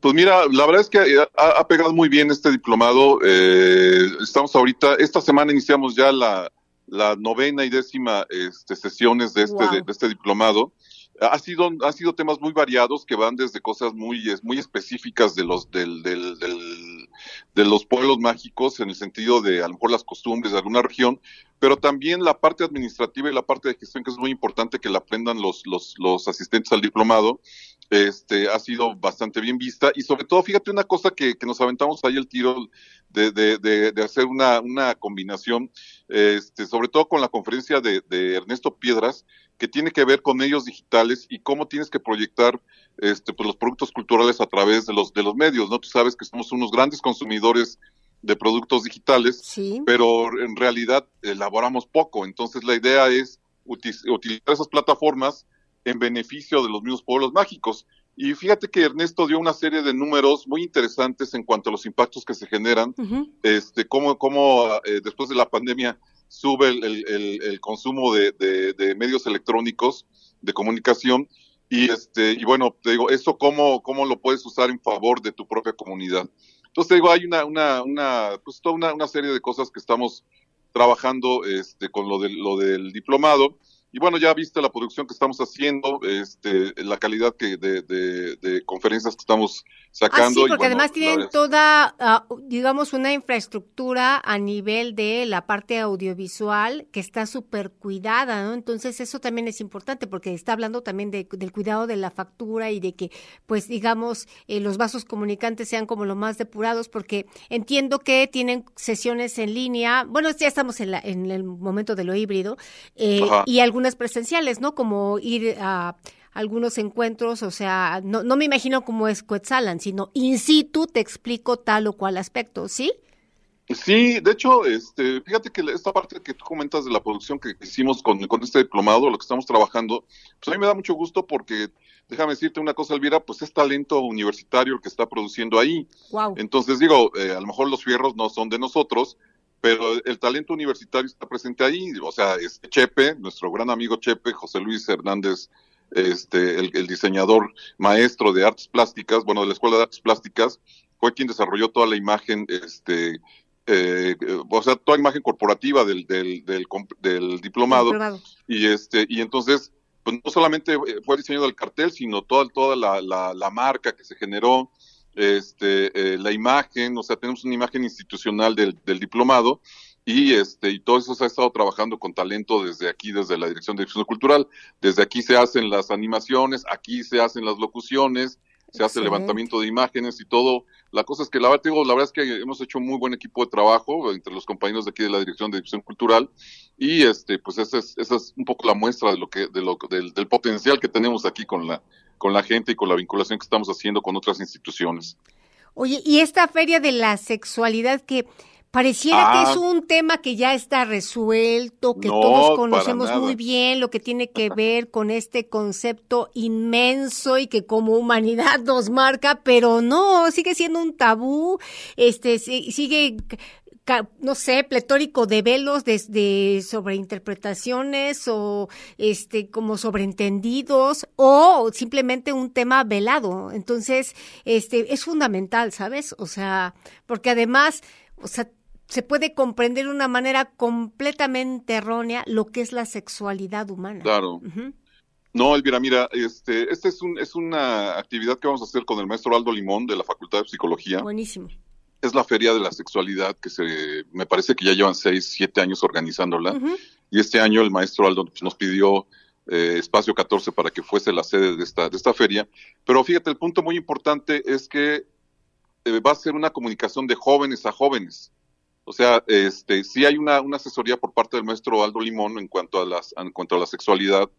Pues mira, la verdad es que ha, pegado muy bien este diplomado. Eh, estamos ahorita, esta semana iniciamos ya la, novena y décima este, sesiones de este, de, este diplomado. Ha sido, han sido temas muy variados que van desde cosas muy, muy específicas de los, del, del, del, de los pueblos mágicos en el sentido de a lo mejor las costumbres de alguna región, pero también la parte administrativa y la parte de gestión que es muy importante que la aprendan los, los, los asistentes al diplomado, este, ha sido bastante bien vista. Y sobre todo, fíjate una cosa que, que nos aventamos ahí el tiro de, de, de, de hacer una, una combinación, este, sobre todo con la conferencia de, de Ernesto Piedras, que tiene que ver con medios digitales y cómo tienes que proyectar este, pues, los productos culturales a través de los, de los medios, ¿no? Tú sabes que somos unos grandes consumidores de productos digitales, Sí. pero en realidad elaboramos poco. Entonces la idea es uti- utilizar esas plataformas en beneficio de los mismos pueblos mágicos. Y fíjate que Ernesto dio una serie de números muy interesantes en cuanto a los impactos que se generan, este, cómo, cómo eh, después de la pandemia sube el, el- el- consumo de, de- de medios electrónicos de comunicación y este y bueno te digo eso cómo cómo lo puedes usar en favor de tu propia comunidad entonces digo hay una una una pues toda una, una serie de cosas que estamos trabajando este con lo del lo del diplomado y bueno ya viste la producción que estamos haciendo este la calidad que de, de, de conferencias que estamos Ah, sacando sí, y porque bueno, además tienen toda, ah, digamos, una infraestructura a nivel de la parte audiovisual que está súper cuidada, ¿no? Entonces eso también es importante porque está hablando también de- del cuidado de la factura y de que, pues, digamos, eh, los vasos comunicantes sean como lo más depurados, porque entiendo que tienen sesiones en línea, bueno, ya estamos en, la, en el momento de lo híbrido, eh, y algunas presenciales, ¿no? Como ir a algunos encuentros, o sea, no, no me imagino cómo es Quetzalan, sino in situ te explico tal o cual aspecto, ¿sí? Sí, de hecho, este, fíjate que esta parte que tú comentas de la producción que hicimos con, con este diplomado, lo que estamos trabajando, pues a mí me da mucho gusto porque, déjame decirte una cosa, Elvira, pues es talento universitario el que está produciendo ahí. Wow. Entonces digo, eh, a lo mejor los fierros no son de nosotros, pero el talento universitario está presente ahí. O sea, es Chepe, nuestro gran amigo Chepe, José Luis Hernández, este, el, el diseñador maestro de artes plásticas, bueno, de la Escuela de Artes Plásticas, fue quien desarrolló toda la imagen, este, eh, o sea, toda imagen corporativa del, del, del, del diplomado Diplomado. y este y entonces pues no solamente fue el diseño del cartel sino toda toda la, la, la marca que se generó este eh, la imagen o sea tenemos una imagen institucional del, del diplomado y este y todo eso se ha estado trabajando con talento desde aquí desde la dirección de difusión cultural desde aquí se hacen las animaciones aquí se hacen las locuciones se hace el levantamiento de imágenes y todo. La cosa es que la digo, la verdad es que hemos hecho un muy buen equipo de trabajo entre los compañeros de aquí de la Dirección de Difusión Cultural y este, pues esa es, esa es un poco la muestra de lo que, de lo, del, del potencial que tenemos aquí con la, con la gente y con la vinculación que estamos haciendo con otras instituciones. Oye, y esta feria de la sexualidad que pareciera Ah. que es un tema que ya está resuelto, que No, todos conocemos muy bien, lo que tiene que ver con este concepto inmenso y que como humanidad nos marca, pero no, sigue siendo un tabú, este, si- sigue no sé, pletórico de velos de, de sobreinterpretaciones o este como sobreentendidos o simplemente un tema velado. Entonces, este es fundamental, ¿sabes? O sea, porque además, o sea, se puede comprender de una manera completamente errónea lo que es la sexualidad humana. Claro. No, Elvira, mira, este, esta es, un, es una actividad que vamos a hacer con el maestro Aldo Limón de la Facultad de Psicología. Buenísimo. Es la Feria de la Sexualidad que se, me parece que ya llevan seis, siete años organizándola. Y este año el maestro Aldo nos pidió eh, espacio 14 para que fuese la sede de esta, de esta feria. Pero fíjate, el punto muy importante es que eh, va a ser una comunicación de jóvenes a jóvenes. O sea, este, sí hay una, una asesoría por parte del maestro Aldo Limón en cuanto a las, en cuanto a la sexualidad,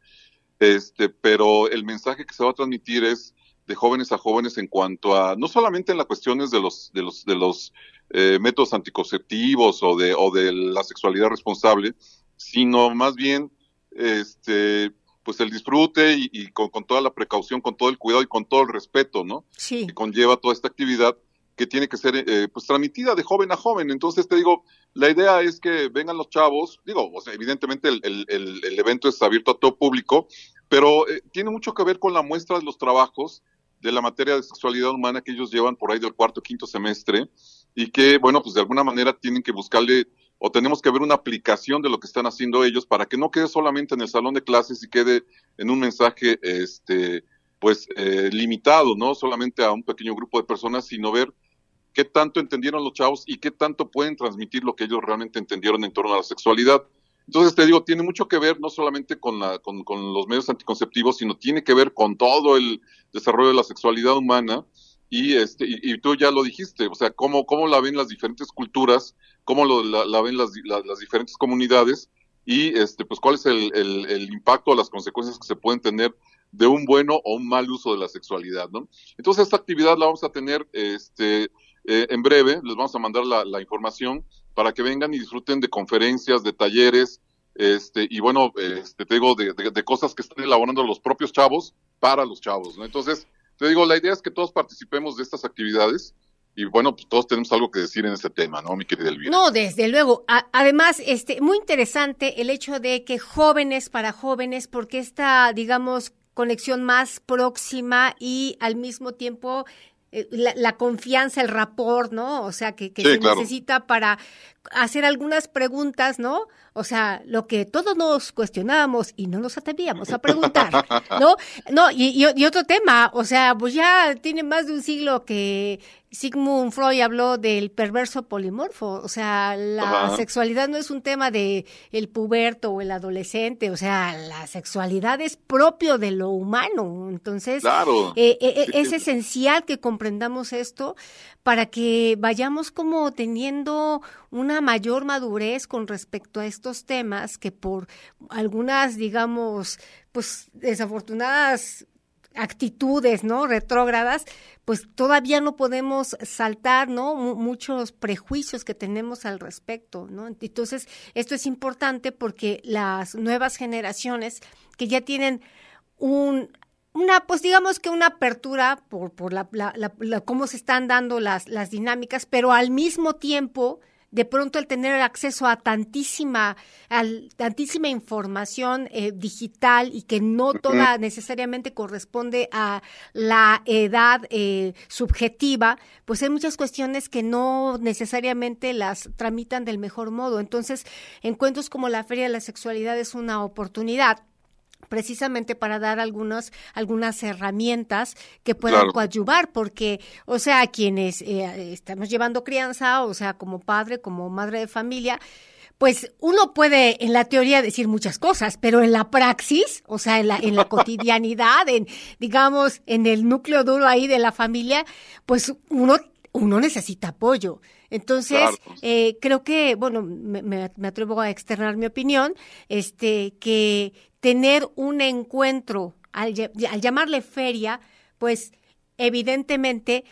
este, pero el mensaje que se va a transmitir es de jóvenes a jóvenes en cuanto a, no solamente en las cuestiones de los, de los, de los eh, métodos anticonceptivos o de, o de la sexualidad responsable, sino más bien, este, pues el disfrute y, y con, con toda la precaución, con todo el cuidado y con todo el respeto, ¿no? Sí. que conlleva toda esta actividad que tiene que ser eh, pues transmitida de joven a joven. Entonces te digo, la idea es que vengan los chavos, digo, o sea, evidentemente el, el, el, el evento es abierto a todo público, pero eh, tiene mucho que ver con la muestra de los trabajos de la materia de sexualidad humana que ellos llevan por ahí del cuarto quinto semestre y que, bueno, pues de alguna manera tienen que buscarle o tenemos que ver una aplicación de lo que están haciendo ellos para que no quede solamente en el salón de clases y quede en un mensaje, este, pues, eh, limitado, no solamente a un pequeño grupo de personas, sino ver qué tanto entendieron los chavos y qué tanto pueden transmitir lo que ellos realmente entendieron en torno a la sexualidad. Entonces, te digo, tiene mucho que ver no solamente con, la, con, con los medios anticonceptivos, sino tiene que ver con todo el desarrollo de la sexualidad humana. Y este y, tú ya lo dijiste, o sea, cómo, cómo la ven las diferentes culturas, cómo lo, la, ven las, diferentes comunidades y este pues cuál es el, impacto o las consecuencias que se pueden tener de un bueno o un mal uso de la sexualidad, ¿no? Entonces esta actividad la vamos a tener este eh, en breve, les vamos a mandar la, información para que vengan y disfruten de conferencias, de talleres, este, y bueno, este, te digo, de, de, cosas que están elaborando los propios chavos para los chavos, ¿no? Entonces, te digo, la idea es que todos participemos de estas actividades y bueno, pues todos tenemos algo que decir en este tema, ¿no, mi querida Elvira? No, desde luego. además, este, muy interesante el hecho de que jóvenes para jóvenes, porque esta, digamos, conexión más próxima y al mismo tiempo eh, la, confianza, el rapport, ¿no? O sea, que, se necesita para hacer algunas preguntas, ¿no? O sea, lo que todos nos cuestionábamos y no nos atrevíamos a preguntar, ¿no? No, y, y, otro tema, o sea, pues ya tiene más de un siglo que Sigmund Freud habló del perverso polimorfo, o sea, la sexualidad no es un tema de el puberto o el adolescente, o sea, la sexualidad es propio de lo humano, entonces eh, eh, eh, es esencial que comprendamos esto para que vayamos como teniendo una mayor madurez con respecto a estos temas que por algunas, digamos, pues desafortunadas actitudes, ¿no? Retrógradas, pues todavía no podemos saltar, ¿no? muchos prejuicios que tenemos al respecto, ¿no? Entonces, esto es importante porque las nuevas generaciones que ya tienen un una, pues digamos que una apertura por, por la, la, cómo se están dando las, las dinámicas, pero al mismo tiempo de pronto el tener acceso a tantísima, al, tantísima información eh, digital y que no toda necesariamente corresponde a la edad eh, subjetiva, pues hay muchas cuestiones que no necesariamente las tramitan del mejor modo. Entonces, encuentros como la Feria de la Sexualidad es una oportunidad precisamente para dar algunas algunas herramientas que puedan coadyuvar, porque, o sea, quienes eh, estamos llevando crianza, o sea, como padre, como madre de familia, pues uno puede en la teoría decir muchas cosas, pero en la praxis, o sea, en la, en la cotidianidad, en, digamos, en el núcleo duro ahí de la familia, pues uno, uno necesita apoyo. Entonces, eh, creo que, bueno, me, me, atrevo a externar mi opinión, este, que tener un encuentro, al, llamarle feria, pues evidentemente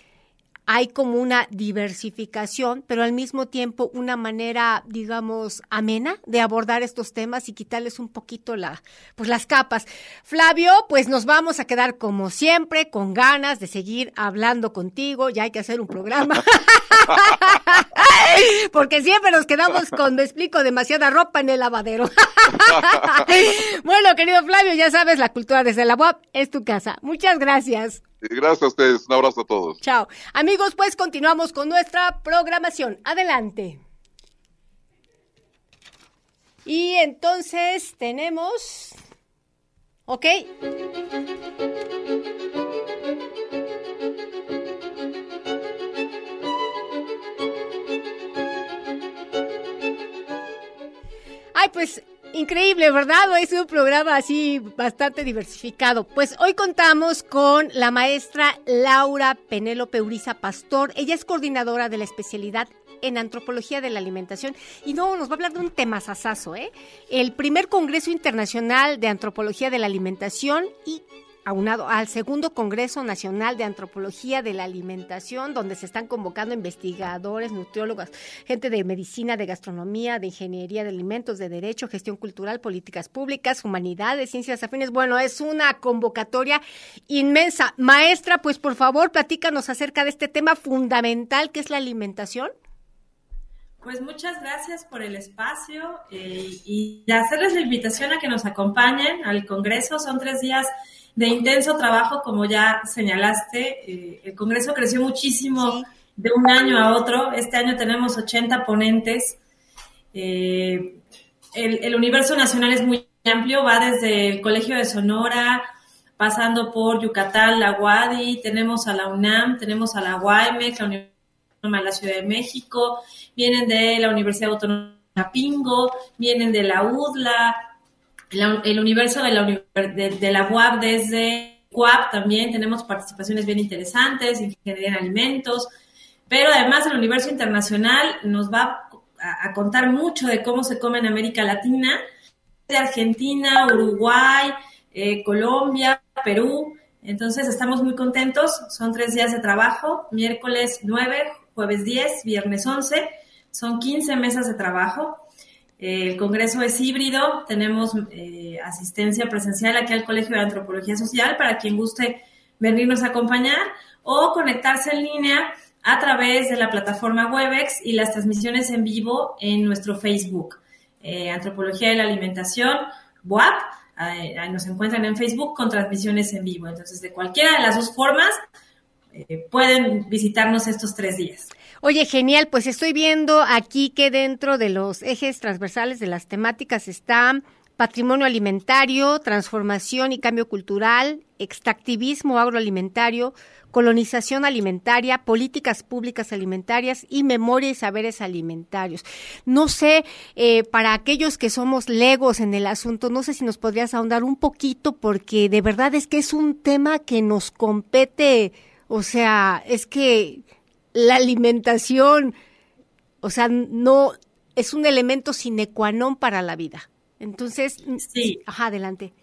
hay como una diversificación, pero al mismo tiempo una manera, digamos, amena de abordar estos temas y quitarles un poquito la, pues las capas. Flavio, pues nos vamos a quedar como siempre, con ganas de seguir hablando contigo, ya hay que hacer un programa. Porque siempre nos quedamos con, me explico, demasiada ropa en el lavadero. bueno, querido Flavio, ya sabes, la cultura desde la web es tu casa. Muchas gracias. Gracias a ustedes. Un abrazo a todos. Chao. Amigos, pues continuamos con nuestra programación. Adelante. Y entonces tenemos... ¿Ok? Ay, pues Increíble, ¿verdad? Es un programa así bastante diversificado. Pues hoy contamos con la maestra Laura Penélope Uriza Pastor. Ella es coordinadora de la especialidad en antropología de la alimentación y no nos va a hablar de un tema sasazo, ¿eh? El primer Congreso Internacional de Antropología de la Alimentación y aunado al segundo Congreso Nacional de Antropología de la Alimentación, donde se están convocando investigadores, nutriólogos, gente de medicina, de gastronomía, de ingeniería de alimentos, de derecho, gestión cultural, políticas públicas, humanidades, ciencias afines. Bueno, es una convocatoria inmensa. Maestra, pues por favor, platícanos acerca de este tema fundamental que es la alimentación. Pues muchas gracias por el espacio eh, y hacerles la invitación a que nos acompañen al Congreso. Son tres días de intenso trabajo, como ya señalaste. Eh, el Congreso creció muchísimo de un año a otro. Este año tenemos 80 ponentes. Eh, el, universo nacional es muy amplio, va desde el Colegio de Sonora, pasando por Yucatán, la UADI, tenemos a la UNAM, tenemos a la UAMEC, la Universidad de la Ciudad de México, vienen de la Universidad Autónoma de Pingo, vienen de la UDLA, el universo de la, de, la UAP desde UAP también tenemos participaciones bien interesantes, ingeniería en alimentos, pero además el universo internacional nos va a, contar mucho de cómo se come en América Latina, de Argentina, Uruguay, eh, Colombia, Perú. Entonces estamos muy contentos, son tres días de trabajo, miércoles 9, jueves 10, viernes 11, son 15 mesas de trabajo. El Congreso es híbrido, tenemos eh, asistencia presencial aquí al Colegio de Antropología Social para quien guste venirnos a acompañar o conectarse en línea a través de la plataforma Webex y las transmisiones en vivo en nuestro Facebook. Eh, Antropología de la Alimentación, WAP, nos encuentran en Facebook con transmisiones en vivo. Entonces, de cualquiera de las dos formas, eh, pueden visitarnos estos tres días. Oye, genial, pues estoy viendo aquí que dentro de los ejes transversales de las temáticas está patrimonio alimentario, transformación y cambio cultural, extractivismo agroalimentario, colonización alimentaria, políticas públicas alimentarias y memoria y saberes alimentarios. No sé, eh, para aquellos que somos legos en el asunto, no sé si nos podrías ahondar un poquito porque de verdad es que es un tema que nos compete, o sea, es que la alimentación, o sea, no es un elemento sine qua non para la vida. Entonces, sí. Ajá, adelante.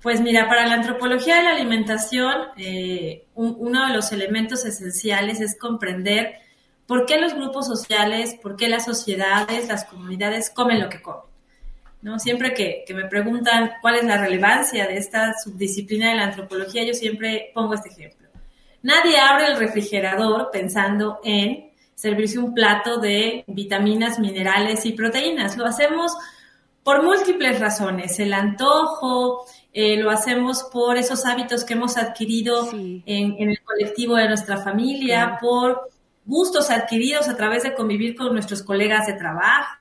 Pues mira, para la antropología de la alimentación, eh, uno de los elementos esenciales es comprender por qué los grupos sociales, por qué las sociedades, las comunidades comen lo que comen. ¿no? Siempre que, que, me preguntan cuál es la relevancia de esta subdisciplina de la antropología, yo siempre pongo este ejemplo. Nadie abre el refrigerador pensando en servirse un plato de vitaminas, minerales y proteínas. Lo hacemos por múltiples razones. El antojo, eh, lo hacemos por esos hábitos que hemos adquirido en, el colectivo de nuestra familia, por gustos adquiridos a través de convivir con nuestros colegas de trabajo,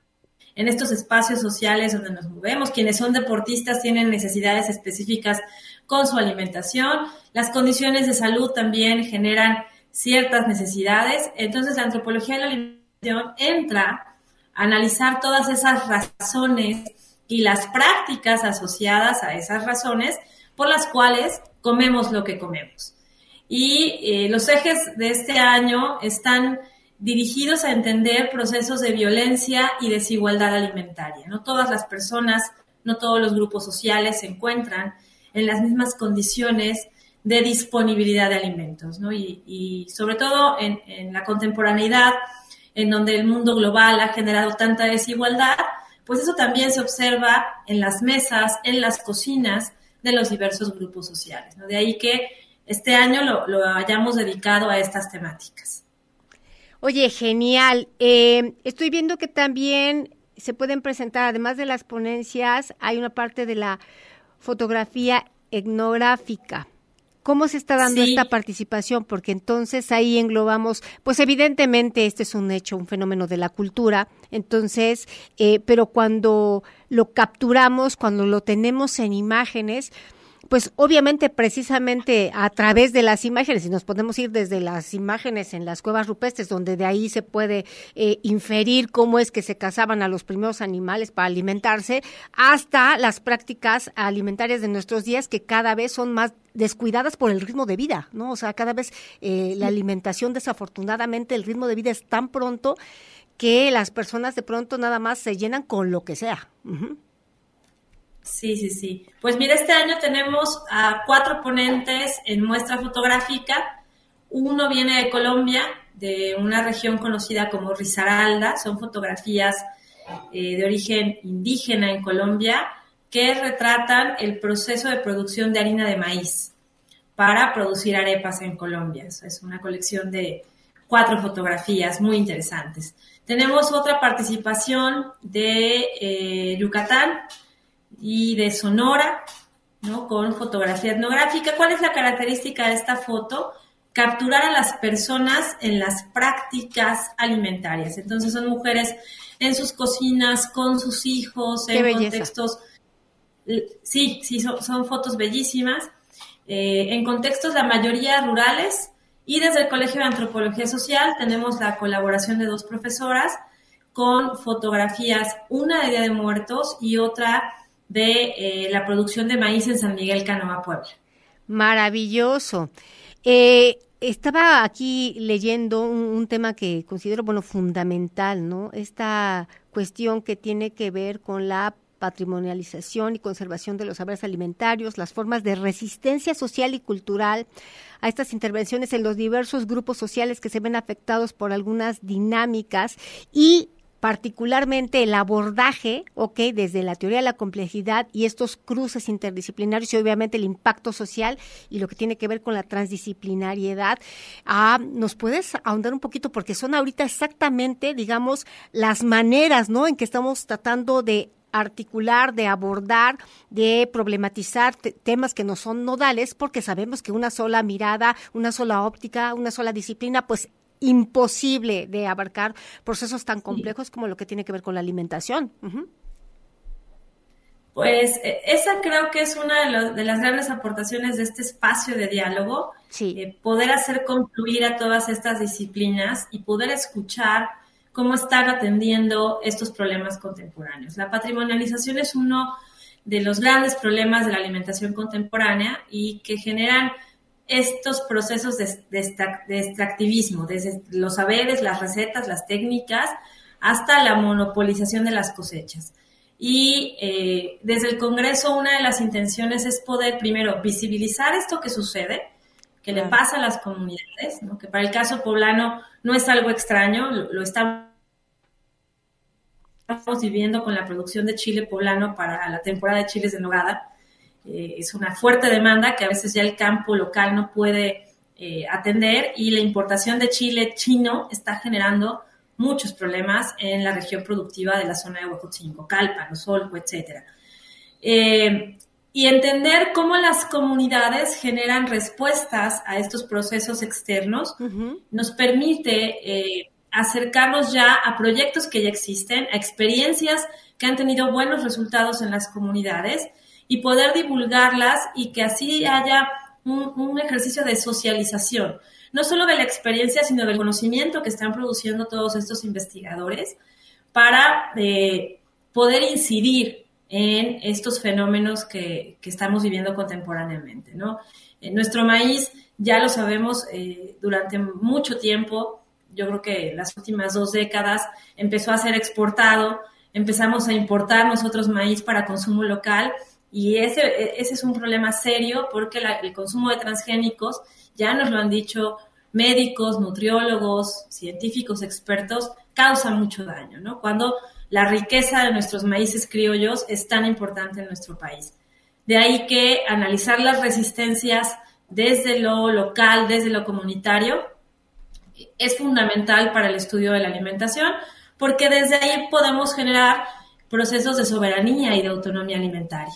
en estos espacios sociales donde nos movemos. Quienes son deportistas tienen necesidades específicas con su alimentación. Las condiciones de salud también generan ciertas necesidades. Entonces, la antropología de la alimentación entra a analizar todas esas razones y las prácticas asociadas a esas razones por las cuales comemos lo que comemos. Y eh, los ejes de este año están dirigidos a entender procesos de violencia y desigualdad alimentaria. No todas las personas, no todos los grupos sociales se encuentran en las mismas condiciones de disponibilidad de alimentos, ¿no? y, sobre todo en, en la contemporaneidad, en donde el mundo global ha generado tanta desigualdad, pues eso también se observa en las mesas, en las cocinas de los diversos grupos sociales. De ahí que este año lo, hayamos dedicado a estas temáticas. Oye, genial. Eh, estoy viendo que también se pueden presentar, además de las ponencias, hay una parte de la fotografía etnográfica. ¿Cómo se está dando esta participación? Porque entonces ahí englobamos, pues evidentemente este es un hecho, un fenómeno de la cultura, entonces, eh, pero cuando lo capturamos, cuando lo tenemos en imágenes, pues obviamente precisamente a través de las imágenes, y nos podemos ir desde las imágenes en las cuevas rupestres, donde de ahí se puede eh, inferir cómo es que se cazaban a los primeros animales para alimentarse, hasta las prácticas alimentarias de nuestros días que cada vez son más descuidadas por el ritmo de vida, ¿no? O sea, cada vez eh, la alimentación, desafortunadamente, el ritmo de vida es tan pronto que las personas de pronto nada más se llenan con lo que sea. Sí, sí, sí. Pues mira, este año tenemos a cuatro ponentes en muestra fotográfica. Uno viene de Colombia, de una región conocida como Risaralda. Son fotografías eh, de origen indígena en Colombia que retratan el proceso de producción de harina de maíz para producir arepas en Colombia. Es una colección de cuatro fotografías muy interesantes. Tenemos otra participación de eh, Yucatán, y de Sonora, ¿no? Con fotografía etnográfica. ¿Cuál es la característica de esta foto? capturar a las personas en las prácticas alimentarias. Entonces son mujeres en sus cocinas, con sus hijos, en contextos... Sí, sí, son, fotos bellísimas. Eh, en contextos la mayoría rurales y desde el Colegio de Antropología Social tenemos la colaboración de dos profesoras con fotografías, una de Día de Muertos y otra de eh, la producción de maíz en San Miguel Canoa, Puebla. Maravilloso. Eh, estaba aquí leyendo un, tema que considero, bueno, fundamental, ¿no? Esta cuestión que tiene que ver con la patrimonialización y conservación de los saberes alimentarios, las formas de resistencia social y cultural a estas intervenciones en los diversos grupos sociales que se ven afectados por algunas dinámicas y particularmente el abordaje, ok, desde la teoría de la complejidad y estos cruces interdisciplinarios y obviamente el impacto social y lo que tiene que ver con la transdisciplinariedad. Ah, ¿Nos puedes ahondar un poquito? Porque son ahorita exactamente, digamos, las maneras, ¿no? En que estamos tratando de articular, de abordar, de problematizar temas que no son nodales, porque sabemos que una sola mirada, una sola óptica, una sola disciplina, pues imposible de abarcar procesos tan complejos como lo que tiene que ver con la alimentación. Pues e, esa creo que es una de, las grandes aportaciones de este espacio de diálogo, eh, poder hacer concluir a todas estas disciplinas y poder escuchar cómo están atendiendo estos problemas contemporáneos. La patrimonialización es uno de los grandes problemas de la alimentación contemporánea y que generan estos procesos de, extractivismo, desde los saberes, las recetas, las técnicas, hasta la monopolización de las cosechas. Y eh, desde el Congreso una de las intenciones es poder primero visibilizar esto que sucede, que le pasa a las comunidades, que para el caso poblano no es algo extraño, lo, estamos viviendo con la producción de chile poblano para la temporada de chiles de nogada. Eh, es una fuerte demanda que a veces ya el campo local no puede eh, atender y la importación de chile chino está generando muchos problemas en la región productiva de la zona de Huejotzingo, Calpa, Osolco, etc. Eh, y entender cómo las comunidades generan respuestas a estos procesos externos nos permite eh, acercarnos ya a proyectos que ya existen, a experiencias que han tenido buenos resultados en las comunidades y poder divulgarlas y que así haya un, ejercicio de socialización, no solo de la experiencia, sino del conocimiento que están produciendo todos estos investigadores para eh, poder incidir en estos fenómenos que, estamos viviendo contemporáneamente. ¿no? Eh, nuestro maíz, ya lo sabemos, eh, durante mucho tiempo, yo creo que las últimas dos décadas, empezó a ser exportado, empezamos a importar nosotros maíz para consumo local y ese, ese es un problema serio porque el consumo de transgénicos, ya nos lo han dicho médicos, nutriólogos, científicos, expertos, causa mucho daño, ¿no? Cuando la riqueza de nuestros maíces criollos es tan importante en nuestro país. De ahí que analizar las resistencias desde lo local, desde lo comunitario, es fundamental para el estudio de la alimentación, porque desde ahí podemos generar procesos de soberanía y de autonomía alimentaria.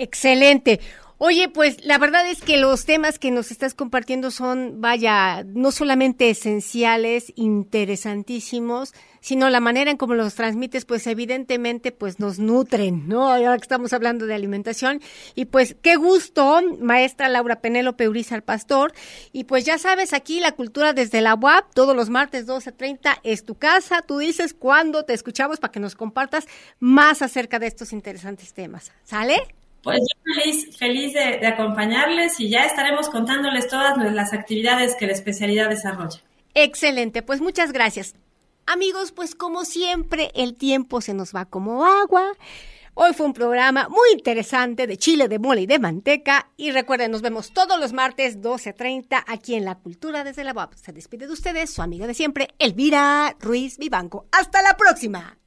Excelente. Oye, pues la verdad es que los temas que nos estás compartiendo son, vaya, no solamente esenciales, interesantísimos, sino la manera en cómo los transmites, pues evidentemente, pues nos nutren, ¿no? Ahora que estamos hablando de alimentación. Y pues qué gusto, maestra Laura Penélope Urizar Pastor. Y pues ya sabes, aquí la cultura desde la UAP, todos los martes 12.30 es tu casa. Tú dices cuándo te escuchamos para que nos compartas más acerca de estos interesantes temas. ¿Sale? Pues yo feliz, feliz de, acompañarles y ya estaremos contándoles todas las actividades que la especialidad desarrolla. Excelente, pues muchas gracias. Amigos, pues como siempre el tiempo se nos va como agua. Hoy fue un programa muy interesante de chile, de mole y de manteca. Y recuerden, nos vemos todos los martes 12.30 aquí en La Cultura desde la UAP. Se despide de ustedes su amiga de siempre, Elvira Ruiz Vivanco. ¡Hasta la próxima!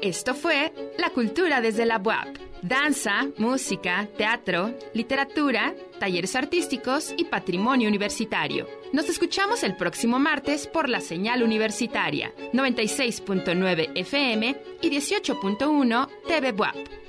Esto fue La Cultura desde la UAP. Danza, música, teatro, literatura, talleres artísticos y patrimonio universitario. Nos escuchamos el próximo martes por la señal universitaria 96.9 FM y 18.1 TV WAP.